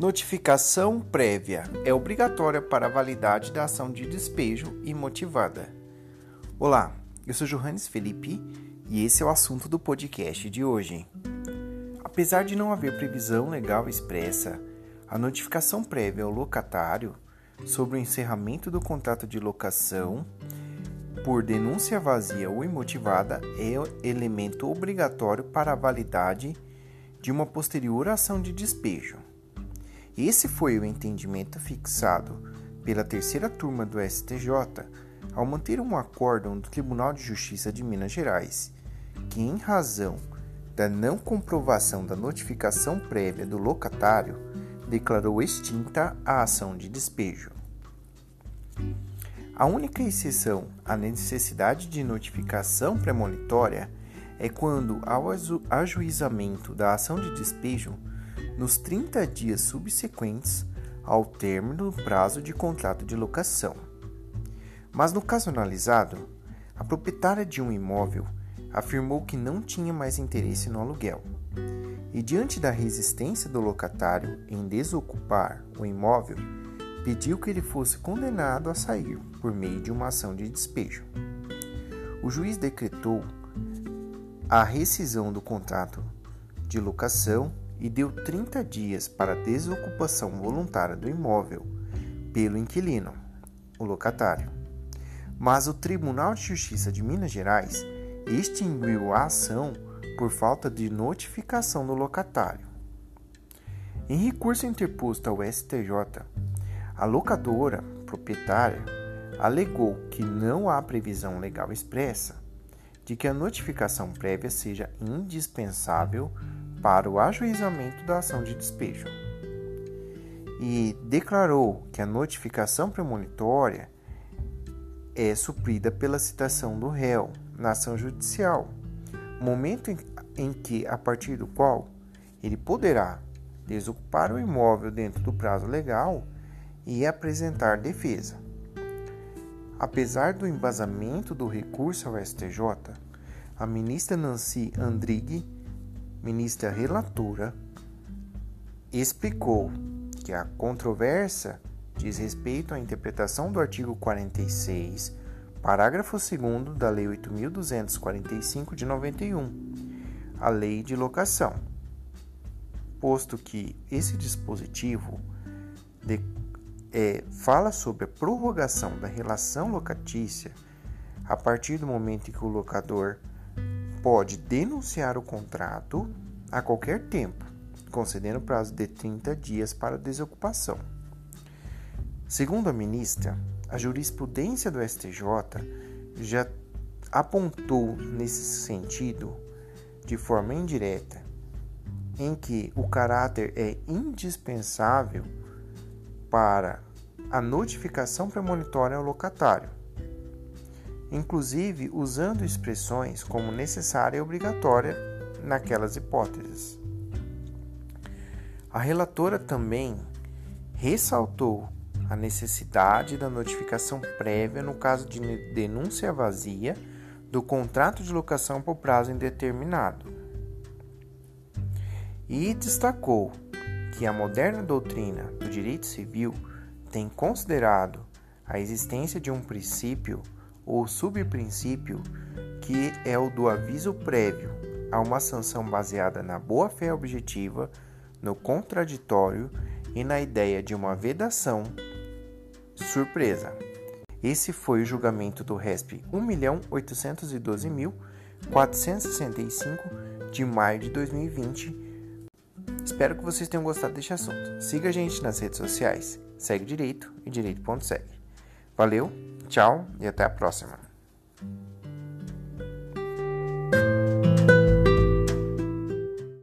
Notificação prévia é obrigatória para a validade da ação de despejo imotivada. Olá, eu sou Johannes Felipe e esse é o assunto do podcast de hoje. Apesar de não haver previsão legal expressa, a notificação prévia ao locatário sobre o encerramento do contrato de locação por denúncia vazia ou imotivada é elemento obrigatório para a validade de uma posterior ação de despejo. Esse foi o entendimento fixado pela terceira turma do STJ ao manter um acórdão do Tribunal de Justiça de Minas Gerais, que, em razão da não comprovação da notificação prévia do locatário, declarou extinta a ação de despejo. A única exceção à necessidade de notificação premonitória é quando, ao ajuizamento da ação de despejo, nos 30 dias subsequentes ao término do prazo de contrato de locação. Mas no caso analisado, a proprietária de um imóvel afirmou que não tinha mais interesse no aluguel. E diante da resistência do locatário em desocupar o imóvel, pediu que ele fosse condenado a sair por meio de uma ação de despejo. O juiz decretou a rescisão do contrato de locação e deu 30 dias para desocupação voluntária do imóvel pelo inquilino, o locatário. Mas o Tribunal de Justiça de Minas Gerais extinguiu a ação por falta de notificação do locatário. Em recurso interposto ao STJ, a locadora proprietária alegou que não há previsão legal expressa de que a notificação prévia seja indispensável para o ajuizamento da ação de despejo e declarou que a notificação premonitória é suprida pela citação do réu na ação judicial, momento em que, a partir do qual ele poderá desocupar o imóvel dentro do prazo legal e apresentar defesa. Apesar do embasamento do recurso ao STJ, a ministra Nancy Andrighi ministra relatora, explicou que a controvérsia diz respeito à interpretação do artigo 46, parágrafo 2 da Lei 8.245 de 91, a Lei de Locação, posto que esse dispositivo de, é, fala sobre a prorrogação da relação locatícia a partir do momento em que o locador pode denunciar o contrato a qualquer tempo, concedendo prazo de 30 dias para desocupação. Segundo a ministra, a jurisprudência do STJ já apontou nesse sentido, de forma indireta, em que o caráter é indispensável para a notificação premonitória ao locatário inclusive usando expressões como necessária e obrigatória naquelas hipóteses. A relatora também ressaltou a necessidade da notificação prévia no caso de denúncia vazia do contrato de locação por prazo indeterminado. E destacou que a moderna doutrina do direito civil tem considerado a existência de um princípio ou subprincípio que é o do aviso prévio a uma sanção baseada na boa-fé objetiva, no contraditório e na ideia de uma vedação surpresa. Esse foi o julgamento do RESP 1.812.465 de maio de 2020. Espero que vocês tenham gostado deste assunto. Siga a gente nas redes sociais. Segue Direito e Direito.segue. Valeu! Tchau e até a próxima.